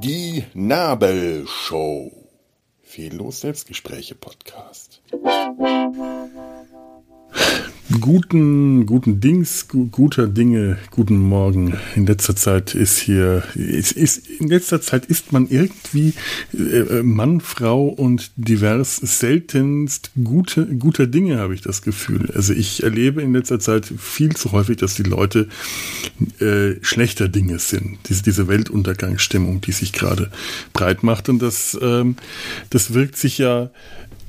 Die Nabelshow. Fehllos Selbstgespräche Podcast guten, guten Dings, guter Dinge, guten Morgen. In letzter Zeit ist hier, ist, ist, in letzter Zeit ist man irgendwie äh, Mann, Frau und divers seltenst gute, guter Dinge, habe ich das Gefühl. Also ich erlebe in letzter Zeit viel zu häufig, dass die Leute äh, schlechter Dinge sind. Diese, diese Weltuntergangsstimmung, die sich gerade breit macht. Und das, ähm, das wirkt sich ja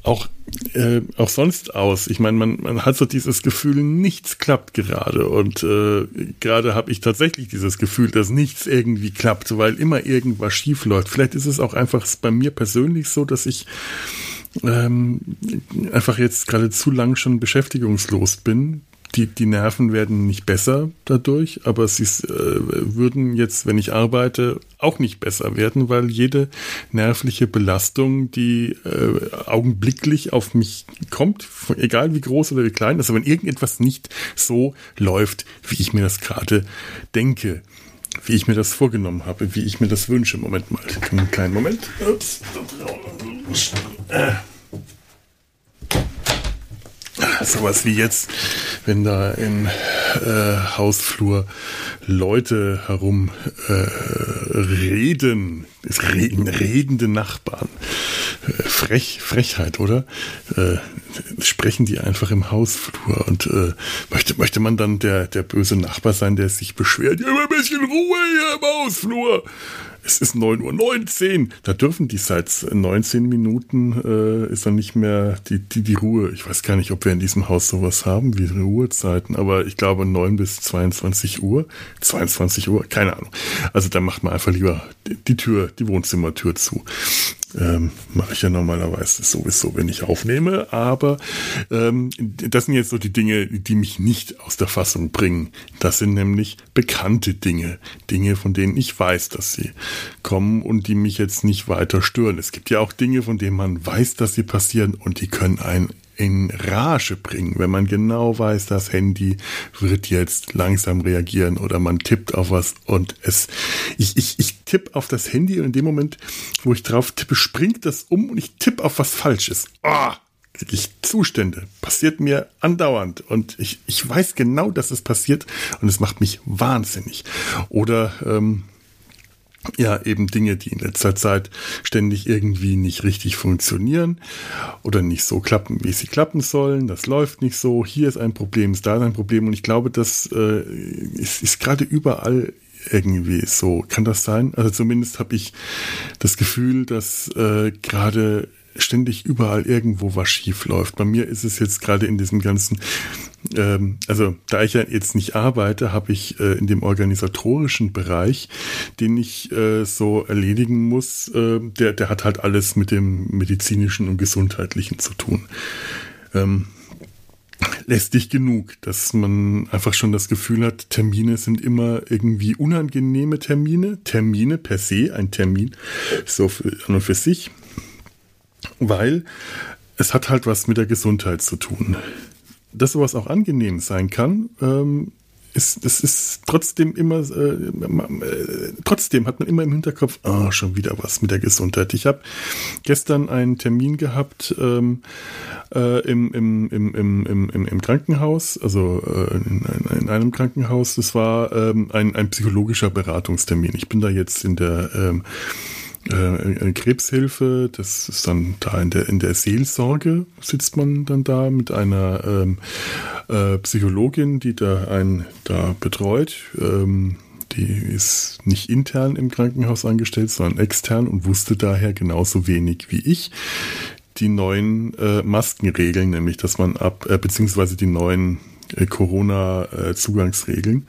auch, äh, auch sonst aus. Ich meine, man, man hat so dieses Gefühl, nichts klappt gerade. Und äh, gerade habe ich tatsächlich dieses Gefühl, dass nichts irgendwie klappt, weil immer irgendwas schief läuft. Vielleicht ist es auch einfach bei mir persönlich so, dass ich ähm, einfach jetzt gerade zu lang schon beschäftigungslos bin die, die Nerven werden nicht besser dadurch, aber sie äh, würden jetzt, wenn ich arbeite, auch nicht besser werden, weil jede nervliche Belastung, die äh, augenblicklich auf mich kommt, egal wie groß oder wie klein, also wenn irgendetwas nicht so läuft, wie ich mir das gerade denke, wie ich mir das vorgenommen habe, wie ich mir das wünsche. Moment mal, einen kleinen Moment. Ups. Äh sowas wie jetzt, wenn da im äh, Hausflur Leute herum äh, reden, es reden, redende Nachbarn. Äh, frech, Frechheit, oder? Äh, sprechen die einfach im Hausflur und äh, möchte, möchte man dann der, der böse Nachbar sein, der sich beschwert, ja, ein bisschen Ruhe hier im Hausflur es ist 9.19 Uhr. Da dürfen die seit 19 Minuten, äh, ist dann nicht mehr die, die, die Ruhe. Ich weiß gar nicht, ob wir in diesem Haus sowas haben wie Ruhezeiten, aber ich glaube 9 bis 22 Uhr. 22 Uhr, keine Ahnung. Also da macht man einfach lieber die, die Tür, die Wohnzimmertür zu. Ähm, Mache ich ja normalerweise sowieso, wenn ich aufnehme. Aber ähm, das sind jetzt so die Dinge, die mich nicht aus der Fassung bringen. Das sind nämlich bekannte Dinge. Dinge, von denen ich weiß, dass sie kommen und die mich jetzt nicht weiter stören. Es gibt ja auch Dinge, von denen man weiß, dass sie passieren und die können einen in Rage bringen, wenn man genau weiß, das Handy wird jetzt langsam reagieren oder man tippt auf was und es, ich, ich, ich tippe auf das Handy und in dem Moment, wo ich drauf tippe, springt das um und ich tippe auf was Falsches. Ah! kriege ich Zustände. Passiert mir andauernd. Und ich, ich weiß genau, dass es passiert und es macht mich wahnsinnig. Oder ähm, ja, eben Dinge, die in letzter Zeit ständig irgendwie nicht richtig funktionieren oder nicht so klappen, wie sie klappen sollen. Das läuft nicht so. Hier ist ein Problem, ist da ein Problem. Und ich glaube, das äh, ist, ist gerade überall irgendwie so. Kann das sein? Also zumindest habe ich das Gefühl, dass äh, gerade ständig überall irgendwo was schief läuft. Bei mir ist es jetzt gerade in diesem ganzen ähm, also da ich ja jetzt nicht arbeite, habe ich äh, in dem organisatorischen Bereich, den ich äh, so erledigen muss, äh, der, der hat halt alles mit dem medizinischen und gesundheitlichen zu tun. Ähm, lästig genug, dass man einfach schon das Gefühl hat, Termine sind immer irgendwie unangenehme Termine. Termine per se, ein Termin so für, an und für sich, weil es hat halt was mit der Gesundheit zu tun dass sowas auch angenehm sein kann, ähm, ist, es ist trotzdem immer, äh, äh, trotzdem hat man immer im Hinterkopf, ah, schon wieder was mit der Gesundheit. Ich habe gestern einen Termin gehabt ähm, äh, im, im, im, im, im, im Krankenhaus, also äh, in, in, einem Krankenhaus. Das war ähm, ein, ein psychologischer Beratungstermin. Ich bin da jetzt in der ähm, äh, Krebshilfe, das ist dann da in der, in der Seelsorge sitzt man dann da mit einer ähm, äh, Psychologin, die da einen da betreut. Ähm, die ist nicht intern im Krankenhaus angestellt, sondern extern und wusste daher genauso wenig wie ich die neuen äh, Maskenregeln, nämlich dass man ab, äh, beziehungsweise die neuen äh, Corona-Zugangsregeln.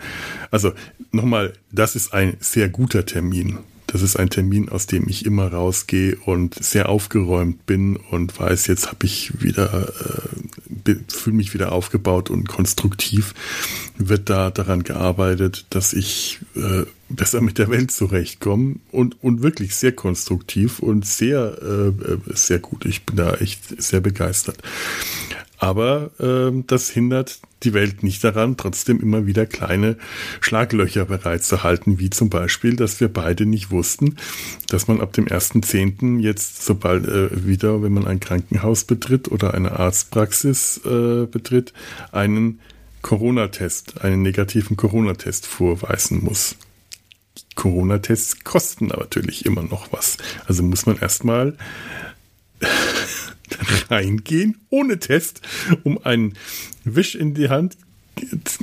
also nochmal, das ist ein sehr guter Termin. Das ist ein Termin, aus dem ich immer rausgehe und sehr aufgeräumt bin und weiß, jetzt habe ich wieder, äh, fühle mich wieder aufgebaut und konstruktiv. Wird da daran gearbeitet, dass ich äh, besser mit der Welt zurechtkomme und, und wirklich sehr konstruktiv und sehr, äh, sehr gut. Ich bin da echt sehr begeistert. Aber äh, das hindert die Welt nicht daran, trotzdem immer wieder kleine Schlaglöcher bereitzuhalten, wie zum Beispiel, dass wir beide nicht wussten, dass man ab dem 1.10. jetzt, sobald äh, wieder, wenn man ein Krankenhaus betritt oder eine Arztpraxis äh, betritt, einen Corona-Test, einen negativen Corona-Test vorweisen muss. Corona-Tests kosten natürlich immer noch was. Also muss man erstmal reingehen ohne Test, um einen Wisch in die Hand,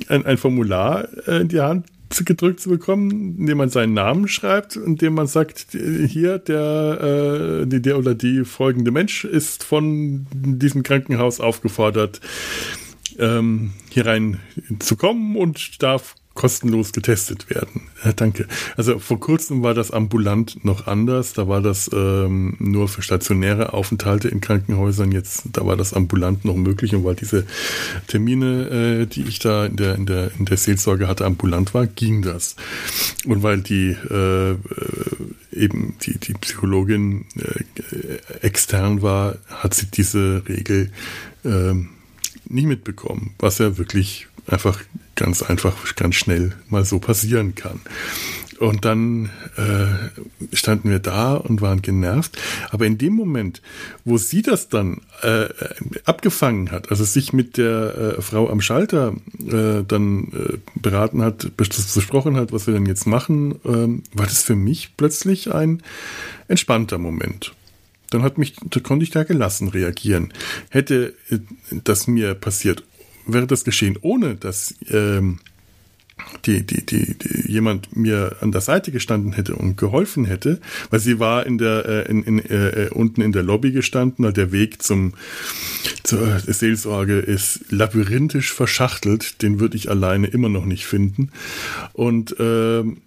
ein, Formular äh, in die Hand gedrückt zu bekommen, indem man seinen Namen schreibt, indem man sagt, hier der, äh, der oder die folgende Mensch ist von diesem Krankenhaus aufgefordert, ähm, hier rein zu kommen und darf kostenlos getestet werden. Ja, danke. Also vor kurzem war das ambulant noch anders. Da war das ähm, nur für stationäre Aufenthalte in Krankenhäusern. Jetzt, da war das ambulant noch möglich und weil diese Termine, äh, die ich da in der, in der, in der Seelsorge hatte, ambulant war, ging das. Und weil die äh, eben die, die Psychologin äh, extern war, hat sie diese Regel äh, nicht mitbekommen, was ja wirklich einfach ganz einfach, ganz schnell mal so passieren kann. Und dann äh, standen wir da und waren genervt. Aber in dem Moment, wo sie das dann äh, abgefangen hat, also sich mit der äh, Frau am Schalter äh, dann äh, beraten hat, besprochen hat, was wir denn jetzt machen, äh, war das für mich plötzlich ein entspannter Moment. Dann hat mich, da konnte ich da gelassen reagieren. Hätte äh, das mir passiert wäre das geschehen, ohne dass ähm, die, die, die, die jemand mir an der Seite gestanden hätte und geholfen hätte, weil sie war in der äh, in, in, äh, unten in der Lobby gestanden, weil der Weg zum zur Seelsorge ist labyrinthisch verschachtelt, den würde ich alleine immer noch nicht finden. Und ähm,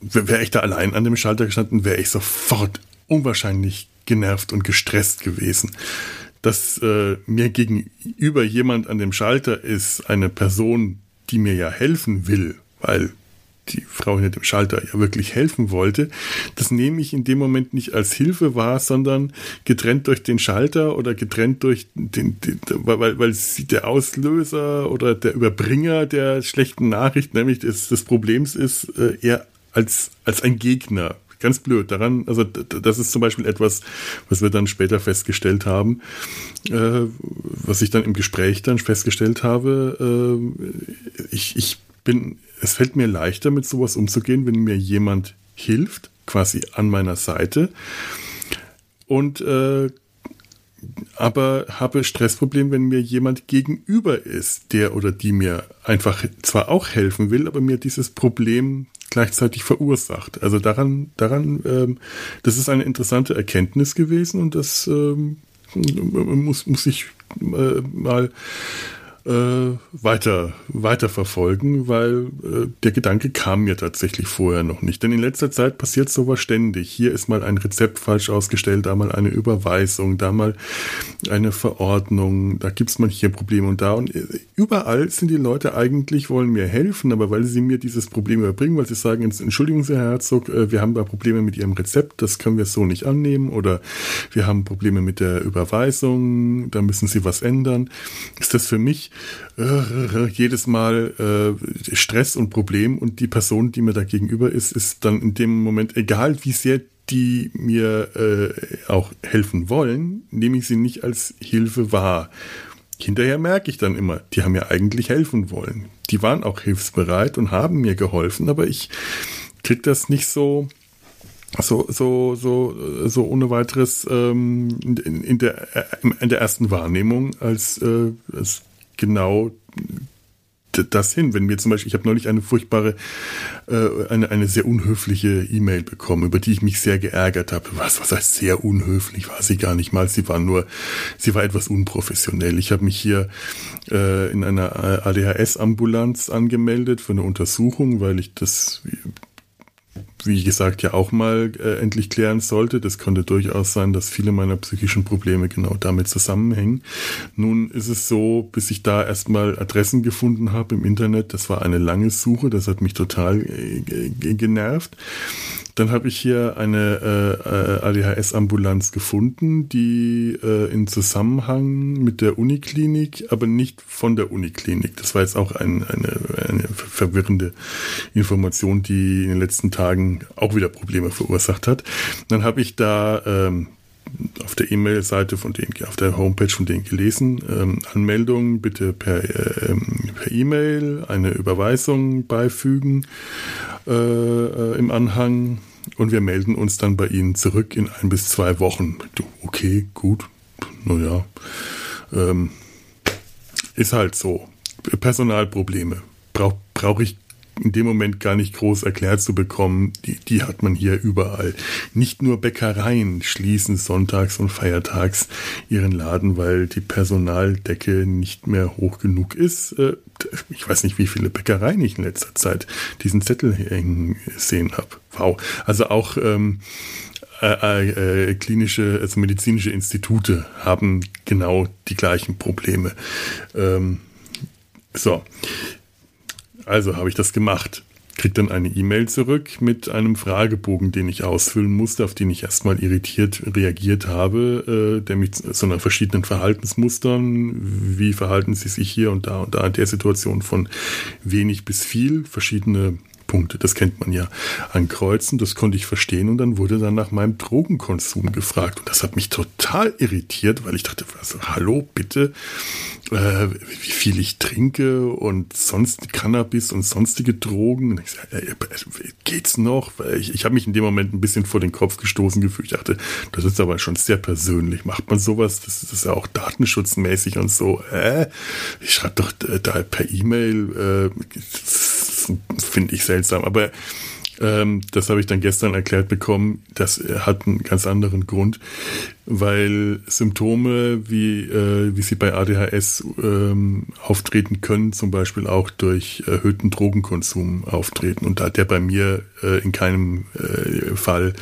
wäre ich da allein an dem Schalter gestanden, wäre ich sofort unwahrscheinlich genervt und gestresst gewesen dass äh, mir gegenüber jemand an dem Schalter ist, eine Person, die mir ja helfen will, weil die Frau hinter dem Schalter ja wirklich helfen wollte, das nehme ich in dem Moment nicht als Hilfe wahr, sondern getrennt durch den Schalter oder getrennt durch den, den weil, weil sie der Auslöser oder der Überbringer der schlechten Nachricht, nämlich des, des Problems ist, äh, eher als, als ein Gegner ganz blöd. Daran, also das ist zum Beispiel etwas, was wir dann später festgestellt haben, äh, was ich dann im Gespräch dann festgestellt habe. Äh, ich, ich bin, es fällt mir leichter, mit sowas umzugehen, wenn mir jemand hilft, quasi an meiner Seite. Und äh, aber habe Stressproblem, wenn mir jemand gegenüber ist, der oder die mir einfach zwar auch helfen will, aber mir dieses Problem gleichzeitig verursacht. Also daran, daran, ähm, das ist eine interessante Erkenntnis gewesen und das ähm, muss, muss ich äh, mal äh, weiter, weiter verfolgen, weil äh, der Gedanke kam mir tatsächlich vorher noch nicht. Denn in letzter Zeit passiert sowas ständig. Hier ist mal ein Rezept falsch ausgestellt, da mal eine Überweisung, da mal eine Verordnung, da gibt es manche Probleme und da. Und äh, überall sind die Leute eigentlich, wollen mir helfen, aber weil sie mir dieses Problem überbringen, weil sie sagen, Entschuldigung, Herr Herzog, äh, wir haben da Probleme mit Ihrem Rezept, das können wir so nicht annehmen oder wir haben Probleme mit der Überweisung, da müssen Sie was ändern. Ist das für mich äh, jedes Mal äh, Stress und Problem und die Person, die mir da gegenüber ist, ist dann in dem Moment, egal wie sehr die mir äh, auch helfen wollen, nehme ich sie nicht als Hilfe wahr. Hinterher merke ich dann immer, die haben mir eigentlich helfen wollen. Die waren auch hilfsbereit und haben mir geholfen, aber ich krieg das nicht so so so so so ohne weiteres ähm, in, in, der äh, in der ersten Wahrnehmung als, äh, als genau das hin. Wenn mir zum Beispiel, ich habe neulich eine furchtbare, äh, eine, eine sehr unhöfliche E-Mail bekommen, über die ich mich sehr geärgert habe. Was, was heißt sehr unhöflich? War sie gar nicht mal. Sie war nur, sie war etwas unprofessionell. Ich habe mich hier äh, in einer ADHS-Ambulanz angemeldet für eine Untersuchung, weil ich das wie gesagt, ja auch mal äh, endlich klären sollte. Das konnte durchaus sein, dass viele meiner psychischen Probleme genau damit zusammenhängen. Nun ist es so, bis ich da erstmal Adressen gefunden habe im Internet, das war eine lange Suche, das hat mich total äh, genervt. Dann habe ich hier eine äh, ADHS-Ambulanz gefunden, die äh, in Zusammenhang mit der Uniklinik, aber nicht von der Uniklinik. Das war jetzt auch ein, eine, eine verwirrende Information, die in den letzten Tagen auch wieder Probleme verursacht hat. Dann habe ich da ähm, auf der E-Mail-Seite von denen, auf der Homepage von denen gelesen. Ähm, Anmeldung bitte per äh, E-Mail, eine Überweisung beifügen äh, äh, im Anhang und wir melden uns dann bei Ihnen zurück in ein bis zwei Wochen. Okay, gut, naja, ähm, ist halt so. Personalprobleme. Brauche brauch ich in dem Moment gar nicht groß erklärt zu bekommen, die, die hat man hier überall. Nicht nur Bäckereien schließen sonntags und feiertags ihren Laden, weil die Personaldecke nicht mehr hoch genug ist. Äh, ich weiß nicht, wie viele Bäckereien ich in letzter Zeit diesen Zettel hängen sehen habe. Wow. Also auch ähm, äh, äh, klinische, also medizinische Institute haben genau die gleichen Probleme. Ähm, so, also habe ich das gemacht. Krieg dann eine E-Mail zurück mit einem Fragebogen, den ich ausfüllen musste, auf den ich erstmal irritiert reagiert habe, äh, der mich zu einer verschiedenen Verhaltensmustern, wie verhalten Sie sich hier und da und da in der Situation von wenig bis viel, verschiedene Punkte, das kennt man ja, ankreuzen. Das konnte ich verstehen und dann wurde dann nach meinem Drogenkonsum gefragt. Und das hat mich total irritiert, weil ich dachte, also, hallo, bitte, äh, wie viel ich trinke und sonst Cannabis und sonstige Drogen. Und ich sag, äh, geht's noch? Ich, ich habe mich in dem Moment ein bisschen vor den Kopf gestoßen gefühlt. Ich dachte, das ist aber schon sehr persönlich. Macht man sowas? Das, das ist ja auch datenschutzmäßig und so. Äh, ich schreibe doch da per E-Mail. Äh, finde ich seltsam. Aber ähm, das habe ich dann gestern erklärt bekommen. Das hat einen ganz anderen Grund, weil Symptome, wie, äh, wie sie bei ADHS ähm, auftreten können, zum Beispiel auch durch erhöhten Drogenkonsum auftreten. Und da der bei mir äh, in keinem äh, Fall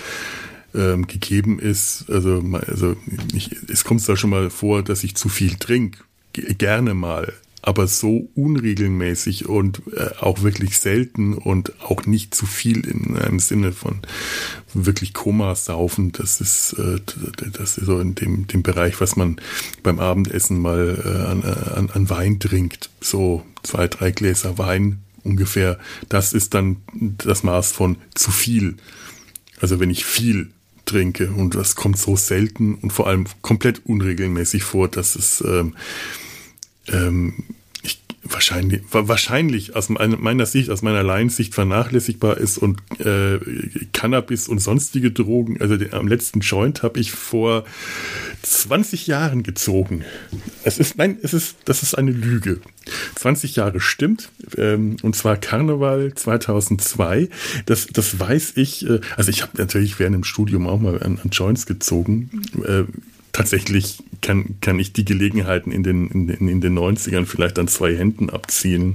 ähm, gegeben ist, also, also ich, es kommt da schon mal vor, dass ich zu viel trinke gerne mal aber so unregelmäßig und äh, auch wirklich selten und auch nicht zu viel in einem Sinne von wirklich Komasaufen. Das ist, äh, das ist so in dem, dem Bereich, was man beim Abendessen mal äh, an, an, an Wein trinkt. So zwei, drei Gläser Wein ungefähr. Das ist dann das Maß von zu viel. Also wenn ich viel trinke und das kommt so selten und vor allem komplett unregelmäßig vor, dass es ähm, ähm, wahrscheinlich, wahrscheinlich aus meiner Sicht, aus meiner Laiensicht vernachlässigbar ist und äh, Cannabis und sonstige Drogen, also den, am letzten Joint habe ich vor 20 Jahren gezogen. Es ist, nein, es ist, das ist eine Lüge. 20 Jahre stimmt, ähm, und zwar Karneval 2002. Das, das weiß ich, äh, also ich habe natürlich während dem Studium auch mal an, an Joints gezogen. Äh, tatsächlich kann, kann ich die Gelegenheiten in den, in, in den 90ern vielleicht an zwei Händen abziehen.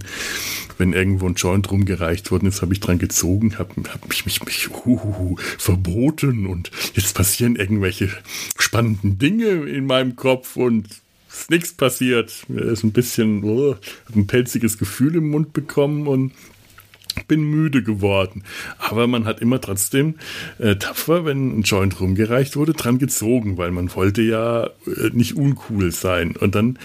Wenn irgendwo ein Joint rumgereicht worden ist, habe ich dran gezogen, habe hab mich, mich, mich uh, verboten und jetzt passieren irgendwelche spannenden Dinge in meinem Kopf und ist nichts passiert. Mir ist ein bisschen, oh, ein pelziges Gefühl im Mund bekommen und bin müde geworden. Aber man hat immer trotzdem äh, tapfer, wenn ein Joint rumgereicht wurde, dran gezogen, weil man wollte ja äh, nicht uncool sein. Und dann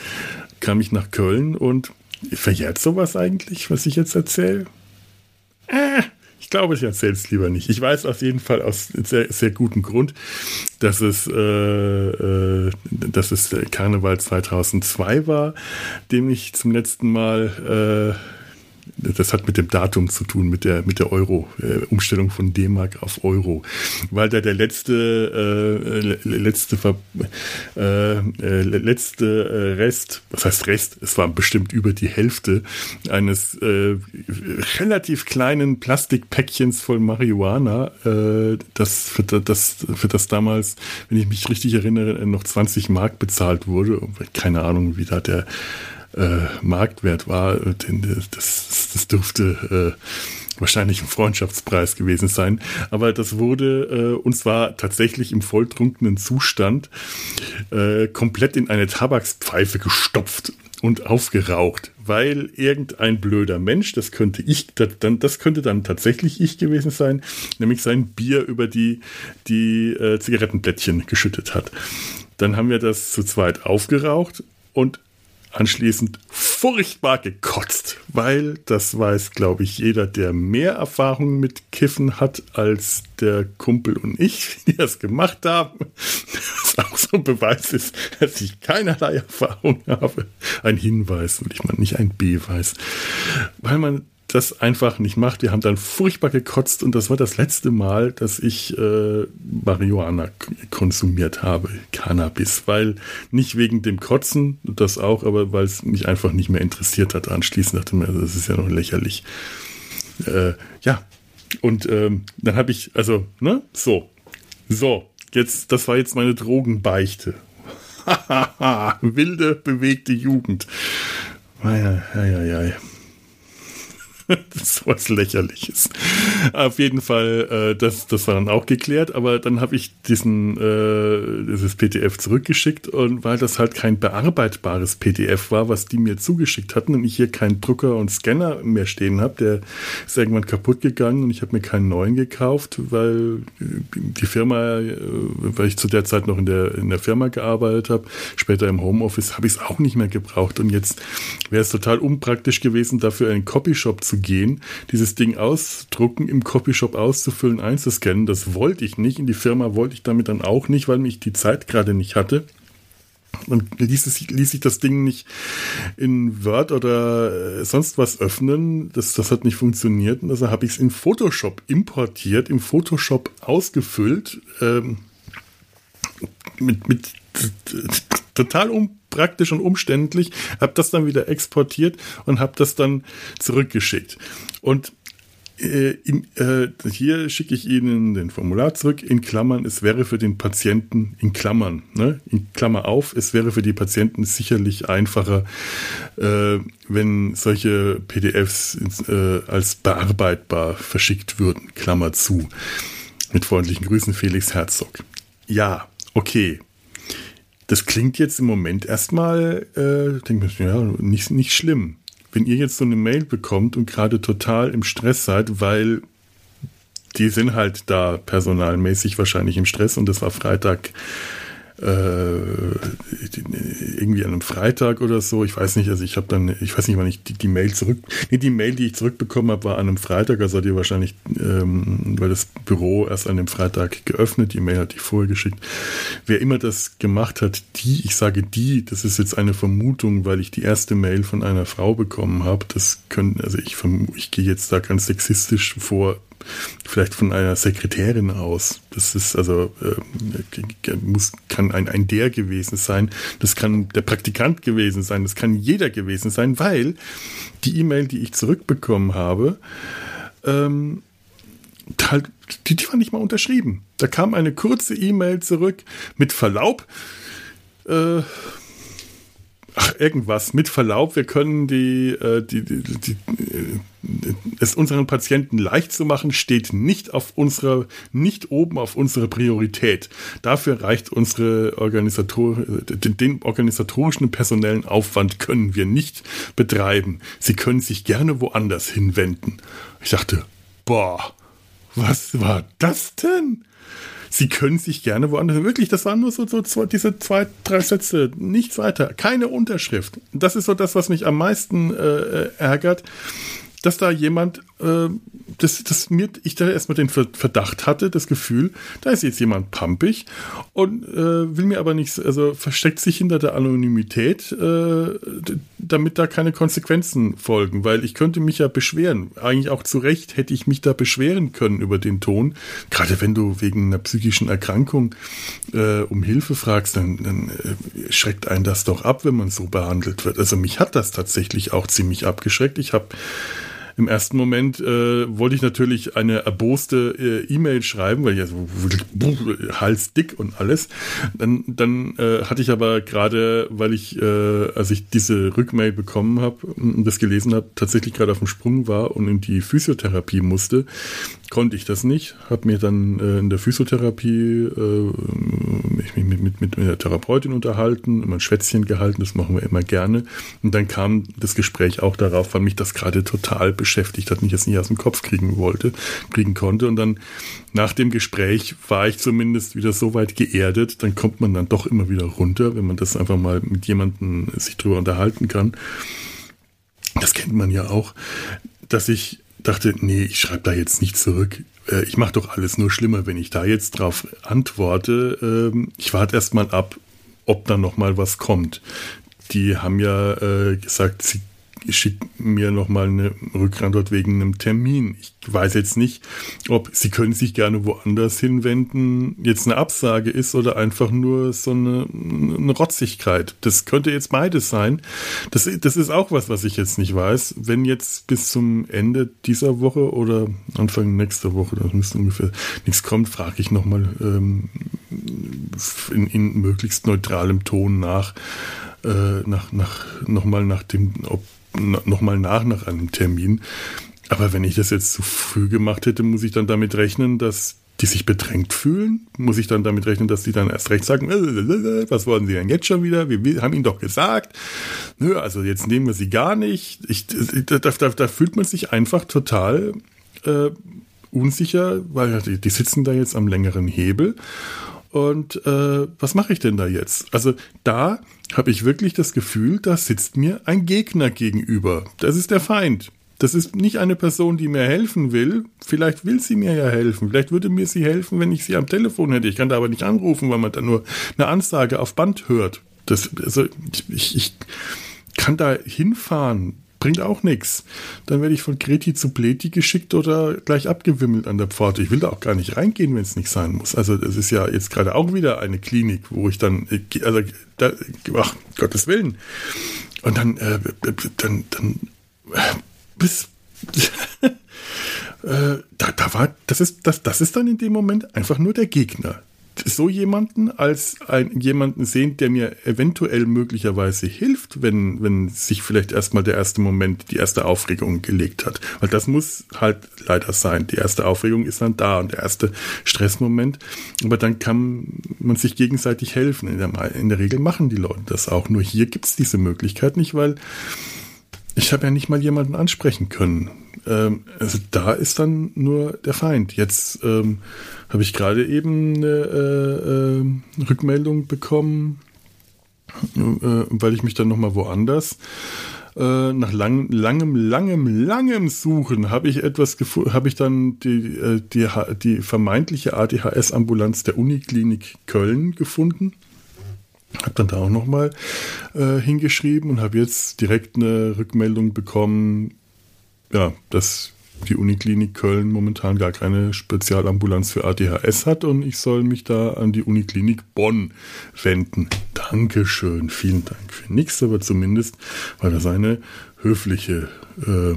kam ich nach Köln und verjährt sowas eigentlich, was ich jetzt erzähle? Äh, ich glaube, ich erzähle es lieber nicht. Ich weiß auf jeden Fall aus sehr, sehr gutem Grund, dass es, äh, äh, dass es Karneval 2002 war, dem ich zum letzten Mal äh, das hat mit dem Datum zu tun, mit der, mit der Euro, äh, Umstellung von D-Mark auf Euro. Weil da der letzte, äh, letzte, äh, äh, letzte äh, Rest, was heißt Rest? Es war bestimmt über die Hälfte eines äh, relativ kleinen Plastikpäckchens voll Marihuana, das, für, das, für das damals, wenn ich mich richtig erinnere, noch 20 Mark bezahlt wurde. Keine Ahnung, wie da der äh, Marktwert war. Das, das dürfte äh, wahrscheinlich ein Freundschaftspreis gewesen sein. Aber das wurde, äh, und zwar tatsächlich im volltrunkenen Zustand, äh, komplett in eine Tabakspfeife gestopft. und aufgeraucht, weil irgendein blöder Mensch, das könnte ich, das, dann, das könnte dann tatsächlich ich gewesen sein, nämlich sein Bier über die, die äh, Zigarettenblättchen geschüttet hat. Dann haben wir das zu zweit aufgeraucht und anschließend furchtbar gekotzt, weil das weiß, glaube ich, jeder, der mehr Erfahrung mit Kiffen hat als der Kumpel und ich, die das gemacht haben. Was auch so ein Beweis ist, dass ich keinerlei Erfahrung habe. Ein Hinweis, und ich meine nicht ein Beweis. Weil man das einfach nicht macht. Wir haben dann furchtbar gekotzt und das war das letzte Mal, dass ich äh, Marihuana konsumiert habe, Cannabis, weil nicht wegen dem Kotzen, das auch, aber weil es mich einfach nicht mehr interessiert hat. Anschließend dachte ich mir, das ist ja noch lächerlich. Äh, ja, und ähm, dann habe ich, also, ne, so, so, jetzt, das war jetzt meine Drogenbeichte. Wilde, bewegte Jugend. Ei, ei, ei, ei. das ist was Lächerliches. Auf jeden Fall, äh, das, das war dann auch geklärt, aber dann habe ich diesen, äh, dieses PDF zurückgeschickt und weil das halt kein bearbeitbares PDF war, was die mir zugeschickt hatten und ich hier keinen Drucker und Scanner mehr stehen habe, der ist irgendwann kaputt gegangen und ich habe mir keinen neuen gekauft, weil die Firma, äh, weil ich zu der Zeit noch in der, in der Firma gearbeitet habe, später im Homeoffice, habe ich es auch nicht mehr gebraucht und jetzt wäre es total unpraktisch gewesen, dafür einen Copyshop zu gehen, dieses Ding ausdrucken, im Copyshop auszufüllen, einzuscannen. Das wollte ich nicht. In die Firma wollte ich damit dann auch nicht, weil mich die Zeit gerade nicht hatte. Und ließ, es, ließ sich das Ding nicht in Word oder äh, sonst was öffnen. Das, das hat nicht funktioniert. Und also habe ich es in Photoshop importiert, im Photoshop ausgefüllt. Ähm, mit, mit total unpraktisch und umständlich, habe das dann wieder exportiert und habe das dann zurückgeschickt. Und äh, in, äh, hier schicke ich Ihnen den Formular zurück. In Klammern, es wäre für den Patienten, in Klammern, ne, in Klammer auf, es wäre für die Patienten sicherlich einfacher, äh, wenn solche PDFs äh, als bearbeitbar verschickt würden. Klammer zu. Mit freundlichen Grüßen, Felix Herzog. Ja, okay. Das klingt jetzt im Moment erstmal, äh, denke ich, ja, nicht, nicht schlimm. Wenn ihr jetzt so eine Mail bekommt und gerade total im Stress seid, weil die sind halt da personalmäßig wahrscheinlich im Stress und das war Freitag irgendwie an einem Freitag oder so. Ich weiß nicht, also ich habe dann, ich weiß nicht, wann ich die, die, Mail zurück, nee, die Mail, die ich zurückbekommen habe, war an einem Freitag, also hat ihr wahrscheinlich, ähm, weil das Büro erst an dem Freitag geöffnet, die Mail hat die vorher geschickt. Wer immer das gemacht hat, die, ich sage die, das ist jetzt eine Vermutung, weil ich die erste Mail von einer Frau bekommen habe. Das können, also ich, ich gehe jetzt da ganz sexistisch vor, vielleicht von einer Sekretärin aus. Das ist also äh, muss kann ein ein der gewesen sein. Das kann der Praktikant gewesen sein. Das kann jeder gewesen sein, weil die E-Mail, die ich zurückbekommen habe, ähm, halt, die, die war nicht mal unterschrieben. Da kam eine kurze E-Mail zurück mit Verlaub. Äh, ach, irgendwas, mit Verlaub, wir können die, äh, die, die, die, äh, es unseren Patienten leicht zu machen, steht nicht auf unserer, nicht oben auf unserer Priorität. Dafür reicht unsere Organisator, den, den organisatorischen personellen Aufwand können wir nicht betreiben. Sie können sich gerne woanders hinwenden. Ich dachte, boah, was war das denn? Sie können sich gerne woanders. Wirklich, das waren nur so, so zwei, diese zwei, drei Sätze, nichts weiter, keine Unterschrift. Das ist so das, was mich am meisten äh, ärgert dass da jemand, äh, dass, dass mir, ich da erstmal den Verdacht hatte, das Gefühl, da ist jetzt jemand pampig und äh, will mir aber nichts, also versteckt sich hinter der Anonymität, äh, damit da keine Konsequenzen folgen, weil ich könnte mich ja beschweren. Eigentlich auch zu Recht hätte ich mich da beschweren können über den Ton. Gerade wenn du wegen einer psychischen Erkrankung äh, um Hilfe fragst, dann, dann äh, schreckt einen das doch ab, wenn man so behandelt wird. Also mich hat das tatsächlich auch ziemlich abgeschreckt. Ich habe im ersten Moment äh, wollte ich natürlich eine erboste äh, E-Mail schreiben, weil ich ja so halsdick und alles. Dann, dann äh, hatte ich aber gerade, weil ich, äh, als ich diese Rückmail bekommen habe und das gelesen habe, tatsächlich gerade auf dem Sprung war und in die Physiotherapie musste, konnte ich das nicht. Habe mir dann äh, in der Physiotherapie äh, ich mich mit, mit, mit der Therapeutin unterhalten, immer ein Schwätzchen gehalten, das machen wir immer gerne. Und dann kam das Gespräch auch darauf, weil mich das gerade total beschäftigt hat, mich jetzt nicht aus dem Kopf kriegen wollte, kriegen konnte. Und dann nach dem Gespräch war ich zumindest wieder so weit geerdet, dann kommt man dann doch immer wieder runter, wenn man das einfach mal mit jemandem sich drüber unterhalten kann. Das kennt man ja auch, dass ich dachte, nee, ich schreibe da jetzt nicht zurück. Äh, ich mache doch alles nur schlimmer, wenn ich da jetzt drauf antworte. Ähm, ich warte erst mal ab, ob da noch mal was kommt. Die haben ja äh, gesagt, sie schickt mir nochmal eine Rückantwort wegen einem Termin. Ich weiß jetzt nicht, ob Sie können sich gerne woanders hinwenden, jetzt eine Absage ist oder einfach nur so eine, eine Rotzigkeit. Das könnte jetzt beides sein. Das, das ist auch was, was ich jetzt nicht weiß. Wenn jetzt bis zum Ende dieser Woche oder Anfang nächster Woche, das müsste ungefähr nichts kommt, frage ich nochmal ähm, in, in möglichst neutralem Ton nach, äh, nach, nach, nochmal nach dem, ob nochmal nach nach einem Termin. Aber wenn ich das jetzt zu früh gemacht hätte, muss ich dann damit rechnen, dass die sich bedrängt fühlen? Muss ich dann damit rechnen, dass die dann erst recht sagen, äh, was wollen sie denn jetzt schon wieder? Wir haben ihnen doch gesagt. Nö, also jetzt nehmen wir sie gar nicht. Ich, da, da, da fühlt man sich einfach total äh, unsicher, weil die, die sitzen da jetzt am längeren Hebel. Und äh, was mache ich denn da jetzt? Also da habe ich wirklich das Gefühl, da sitzt mir ein Gegner gegenüber. Das ist der Feind. Das ist nicht eine Person, die mir helfen will. Vielleicht will sie mir ja helfen. Vielleicht würde mir sie helfen, wenn ich sie am Telefon hätte. Ich kann da aber nicht anrufen, weil man da nur eine Ansage auf Band hört. Das, also ich, ich kann da hinfahren, bringt auch nichts. Dann werde ich von Greti zu Pleti geschickt oder gleich abgewimmelt an der Pforte. Ich will da auch gar nicht reingehen, wenn es nicht sein muss. Also das ist ja jetzt gerade auch wieder eine Klinik, wo ich dann, also da, ach, Gottes Willen. Und dann, äh, dann, dann, bis, äh, da, da war, das ist, das, das ist dann in dem Moment einfach nur der Gegner so jemanden als ein, jemanden sehen, der mir eventuell möglicherweise hilft, wenn, wenn sich vielleicht erstmal der erste Moment, die erste Aufregung gelegt hat. Weil das muss halt leider sein. Die erste Aufregung ist dann da und der erste Stressmoment. Aber dann kann man sich gegenseitig helfen. In der, in der Regel machen die Leute das auch. Nur hier gibt es diese Möglichkeit nicht, weil ich habe ja nicht mal jemanden ansprechen können. Ähm, also da ist dann nur der Feind. Jetzt ähm, habe ich gerade eben eine äh, äh, Rückmeldung bekommen, äh, weil ich mich dann nochmal woanders äh, nach lang, langem, langem, langem Suchen habe ich etwas gefunden, habe ich dann die, äh, die, die vermeintliche ADHS-Ambulanz der Uniklinik Köln gefunden. Habe dann da auch nochmal äh, hingeschrieben und habe jetzt direkt eine Rückmeldung bekommen, ja, dass die Uniklinik Köln momentan gar keine Spezialambulanz für ADHS hat und ich soll mich da an die Uniklinik Bonn wenden. Dankeschön, vielen Dank für nichts, aber zumindest war das eine höfliche äh,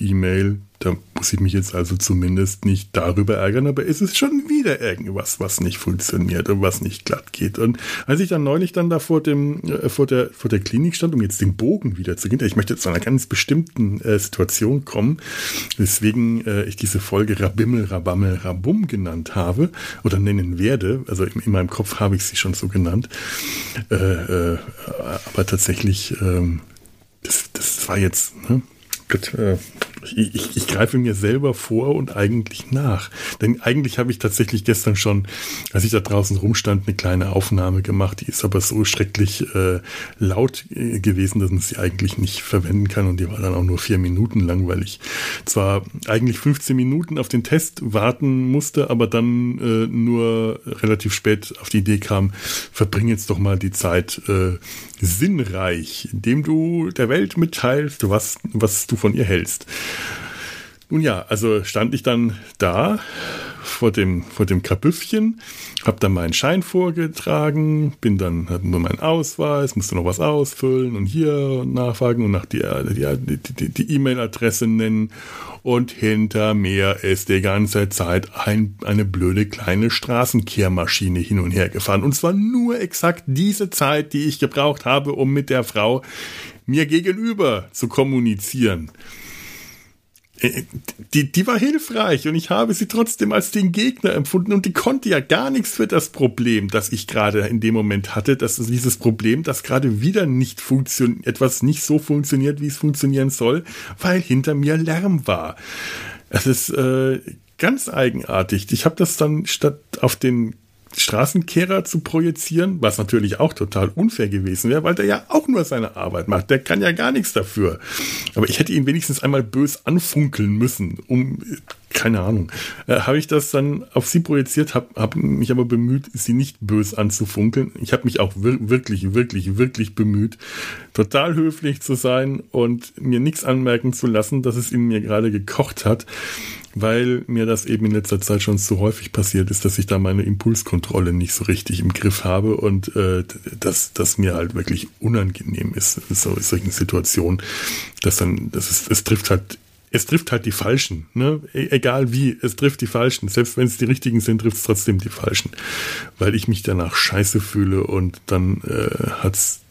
E-Mail da muss ich mich jetzt also zumindest nicht darüber ärgern, aber es ist schon wieder irgendwas, was nicht funktioniert und was nicht glatt geht. Und als ich dann neulich dann da vor dem, äh, vor der, vor der Klinik stand, um jetzt den Bogen wieder zu gehen, ich möchte jetzt zu einer ganz bestimmten äh, Situation kommen, weswegen äh, ich diese Folge Rabimmel, Rabammel, Rabum genannt habe oder nennen werde. Also in, in meinem Kopf habe ich sie schon so genannt. Äh, äh, aber tatsächlich, ähm, das, das war jetzt, ne? Gut, äh, ich, ich, ich, greife mir selber vor und eigentlich nach. Denn eigentlich habe ich tatsächlich gestern schon, als ich da draußen rumstand, eine kleine Aufnahme gemacht. Die ist aber so schrecklich äh, laut äh, gewesen, dass man sie eigentlich nicht verwenden kann. Und die war dann auch nur vier Minuten lang, weil ich zwar eigentlich 15 Minuten auf den Test warten musste, aber dann äh, nur relativ spät auf die Idee kam, verbring jetzt doch mal die Zeit äh, sinnreich, indem du der Welt mitteilst, was, was du von ihr hältst. Nun ja, also stand ich dann da vor dem, vor dem Kabüffchen, habe dann meinen Schein vorgetragen, bin dann, hatte nur meinen Ausweis, musste noch was ausfüllen und hier nachfragen und nach die E-Mail-Adresse nennen und hinter mir ist die ganze Zeit ein, eine blöde kleine Straßenkehrmaschine hin und her gefahren und zwar nur exakt diese Zeit, die ich gebraucht habe, um mit der Frau mir gegenüber zu kommunizieren. äh, die, die war hilfreich und ich habe sie trotzdem als den Gegner empfunden und die konnte ja gar nichts für das Problem, das ich gerade in dem Moment hatte. Das ist dieses Problem, dass gerade wieder nicht funktioniert, etwas nicht so funktioniert, wie es funktionieren soll, weil hinter mir Lärm war. Es ist äh, ganz eigenartig. Ich habe das dann statt auf den Straßenkehrer zu projizieren, was natürlich auch total unfair gewesen wäre, weil der ja auch nur seine Arbeit macht. Der kann ja gar nichts dafür. Aber ich hätte ihn wenigstens einmal bös anfunkeln müssen, um, keine Ahnung. Äh, habe ich das dann auf sie projiziert, habe hab mich aber bemüht, sie nicht bös anzufunkeln. Ich habe mich auch wirklich, wirklich, wirklich bemüht, total höflich zu sein und mir nichts anmerken zu lassen, dass es in mir gerade gekocht hat weil mir das eben in letzter Zeit schon zu häufig passiert ist, dass ich da meine Impulskontrolle nicht so richtig im Griff habe und äh, dass das mir halt wirklich unangenehm ist in so, solchen Situationen, dass dann, das ist, es trifft halt es trifft halt die Falschen, ne? E egal wie, es trifft die Falschen. Selbst wenn es die richtigen sind, trifft es trotzdem die Falschen. Weil ich mich danach scheiße fühle und dann äh, hat's wenn,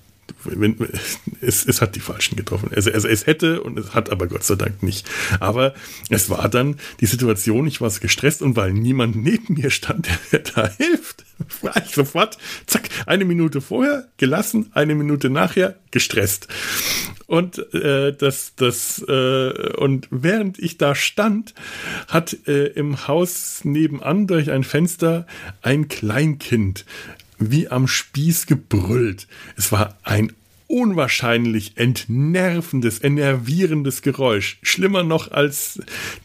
es, es hat die Falschen getroffen. Also, also es hätte und es hat aber Gott sei Dank nicht. Aber es war dann die Situation, ich war gestresst und weil niemand neben mir stand, der, der da hilft, war ich sofort, zack, eine Minute vorher gelassen, eine Minute nachher gestresst. Und äh, das, das, äh, und während ich da stand, hat äh, im Haus nebenan durch ein Fenster ein Kleinkind wie am Spieß gebrüllt. Es war ein unwahrscheinlich entnervendes, enervierendes Geräusch. Schlimmer noch als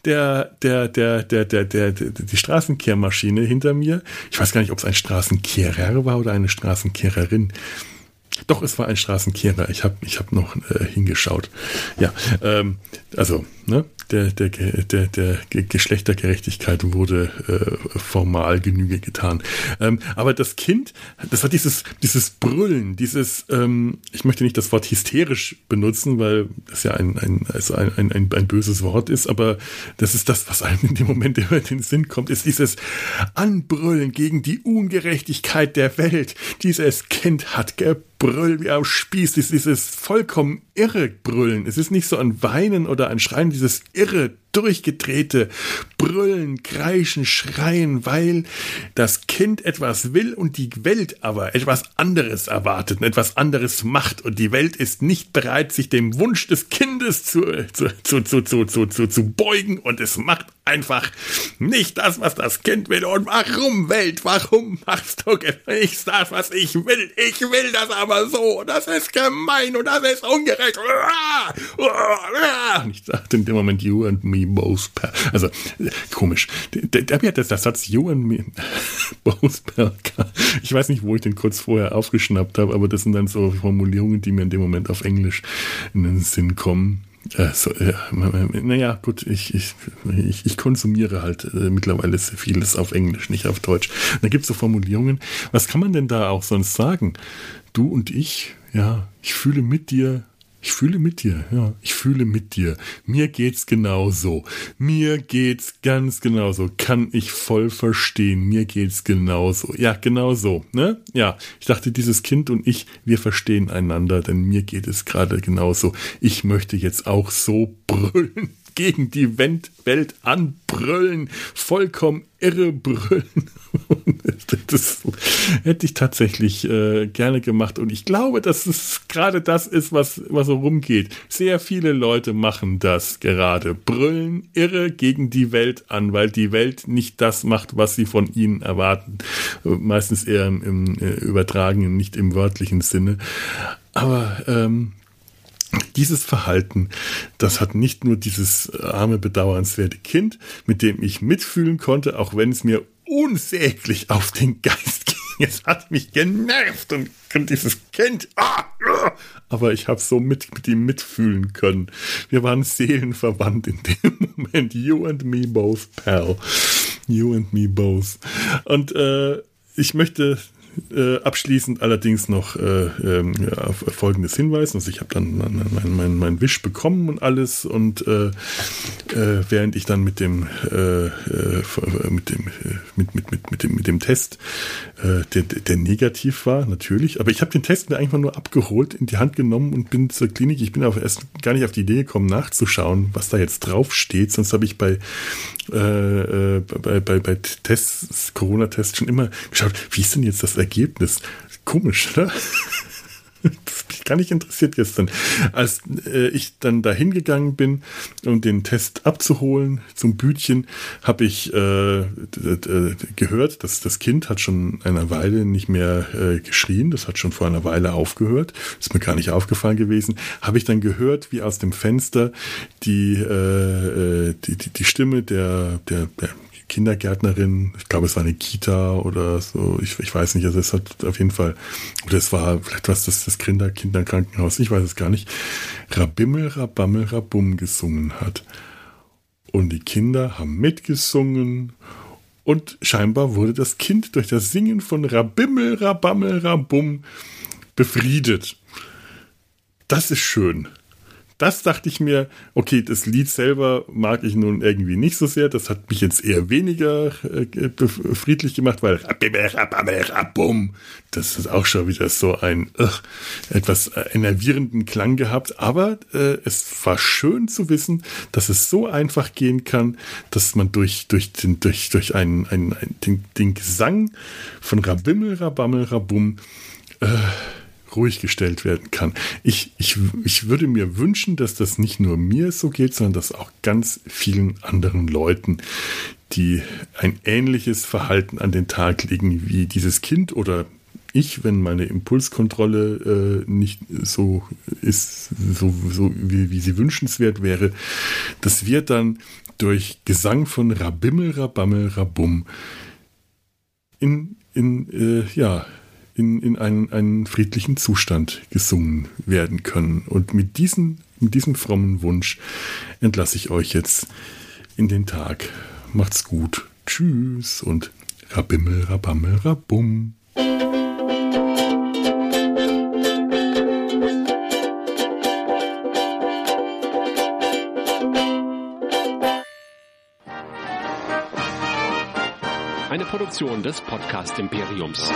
der, der, der, der, der, der, der die Straßenkehrmaschine hinter mir. Ich weiß gar nicht, ob es ein Straßenkehrer war oder eine Straßenkehrerin. Doch, es war ein Straßenkehrer. Ich habe ich hab noch äh, hingeschaut. Ja, ähm, also, ne, der, der, der, der Geschlechtergerechtigkeit wurde äh, formal Genüge getan. Ähm, aber das Kind, das hat dieses, dieses Brüllen, dieses, ähm, ich möchte nicht das Wort hysterisch benutzen, weil das ja ein, ein, also ein, ein, ein, ein böses Wort ist, aber das ist das, was einem in dem Moment immer in den Sinn kommt, ist dieses Anbrüllen gegen die Ungerechtigkeit der Welt. Dieses Kind hat gebrüllt wie am Spieß, dieses vollkommen irre Brüllen. Es ist nicht so ein Weinen oder ein Schreien, dieses irre, durchgedrehte Brüllen, Kreischen, Schreien, weil das Kind etwas will und die Welt aber etwas anderes erwartet und etwas anderes macht und die Welt ist nicht bereit, sich dem Wunsch des Kindes zu, zu, zu, zu, zu, zu, zu, zu beugen und es macht einfach nicht das, was das Kind will. Und warum, Welt, warum machst du nicht das, was ich will? Ich will das aber so. Das ist gemein und das ist ungerecht. Und ich dachte in dem Moment, you and me both. Also, komisch. Da wird das, das Satz you and me both. Ich weiß nicht, wo ich den kurz vorher aufgeschnappt habe, aber das sind dann so Formulierungen, die mir in dem Moment auf Englisch in den Sinn kommen. Äh, so, äh, naja, gut, ich, ich, ich, ich konsumiere halt äh, mittlerweile sehr vieles auf Englisch, nicht auf Deutsch. Da gibt es so Formulierungen. Was kann man denn da auch sonst sagen? Du und ich, ja, ich fühle mit dir, ich fühle mit dir, ja, ich fühle mit dir. Mir geht's genauso. Mir geht's ganz genauso. Kann ich voll verstehen. Mir geht's genauso. Ja, genauso, ne? Ja, ich dachte, dieses Kind und ich, wir verstehen einander, denn mir geht es gerade genauso. Ich möchte jetzt auch so brüllen gegen die Welt anbrüllen, vollkommen irre brüllen. das hätte ich tatsächlich äh, gerne gemacht und ich glaube, dass es gerade das ist, was, was so rumgeht. Sehr viele Leute machen das gerade. Brüllen irre gegen die Welt an, weil die Welt nicht das macht, was sie von ihnen erwarten. Meistens eher im, im äh, übertragenen, nicht im wörtlichen Sinne. Aber ähm, dieses Verhalten, das hat nicht nur dieses arme, bedauernswerte Kind, mit dem ich mitfühlen konnte, auch wenn es mir unsäglich auf den Geist ging. Es hat mich genervt und dieses Kind, ah, ah, aber ich habe so mit, mit ihm mitfühlen können. Wir waren seelenverwandt in dem Moment. You and me both, pal. You and me both. Und äh, ich möchte Äh, abschließend allerdings noch äh, äh, ja, folgendes Hinweis. Also ich habe dann meinen mein, mein Wisch bekommen und alles und äh, äh, während ich dann mit dem äh, mit dem mit, mit, mit, mit dem mit dem Test der, der negativ war natürlich, aber ich habe den Test mir einfach nur abgeholt, in die Hand genommen und bin zur Klinik. Ich bin aber erst gar nicht auf die Idee gekommen nachzuschauen, was da jetzt drauf steht. Sonst habe ich bei bei, bei, bei Tests, Corona-Tests schon immer geschaut, wie ist denn jetzt das Ergebnis. Komisch, oder? Das mich gar nicht interessiert gestern. Als äh, ich dann dahin gegangen bin, um den Test abzuholen zum Bütchen, habe ich äh, gehört, dass das Kind hat schon eine Weile nicht mehr äh, geschrien. Das hat schon vor einer Weile aufgehört. Ist mir gar nicht aufgefallen gewesen. Habe ich dann gehört, wie aus dem Fenster die, äh, äh die, die, die Stimme der, der Kindergärtnerin, ich glaube, es war eine Kita oder so, ich, ich weiß nicht, also es hat auf jeden Fall, oder es war vielleicht was das, das Kinder, Kinderkrankenhaus, ich weiß es gar nicht, Rabimmel, Rabammel, Rabum gesungen hat. Und die Kinder haben mitgesungen und scheinbar wurde das Kind durch das Singen von Rabimmel, Rabammel, Rabum befriedet. Das ist schön das dachte ich mir, okay, das Lied selber mag ich nun irgendwie nicht so sehr. Das hat mich jetzt eher weniger äh, friedlich gemacht, weil das ist auch schon wieder so ein uh, etwas enervierenden Klang gehabt. Aber äh, es war schön zu wissen, dass es so einfach gehen kann, dass man durch, durch, den, durch, durch einen, einen, einen den, den Gesang von Rabimmel, Rabammel, Rabum äh, ruhig gestellt werden kann. Ich, ich, ich würde mir wünschen, dass das nicht nur mir so geht, sondern dass auch ganz vielen anderen Leuten, die ein ähnliches Verhalten an den Tag legen wie dieses Kind oder ich, wenn meine Impulskontrolle äh, nicht so ist, so, so wie, wie sie wünschenswert wäre, dass wir dann durch Gesang von Rabimmel, Rabammel, Rabum in, in äh, ja, in, in einen, einen friedlichen Zustand gesungen werden können. Und mit, diesen, mit diesem frommen Wunsch entlasse ich euch jetzt in den Tag. Macht's gut. Tschüss und Rabimmel, Rabammel, Rabum. Eine Produktion des Podcast Imperiums.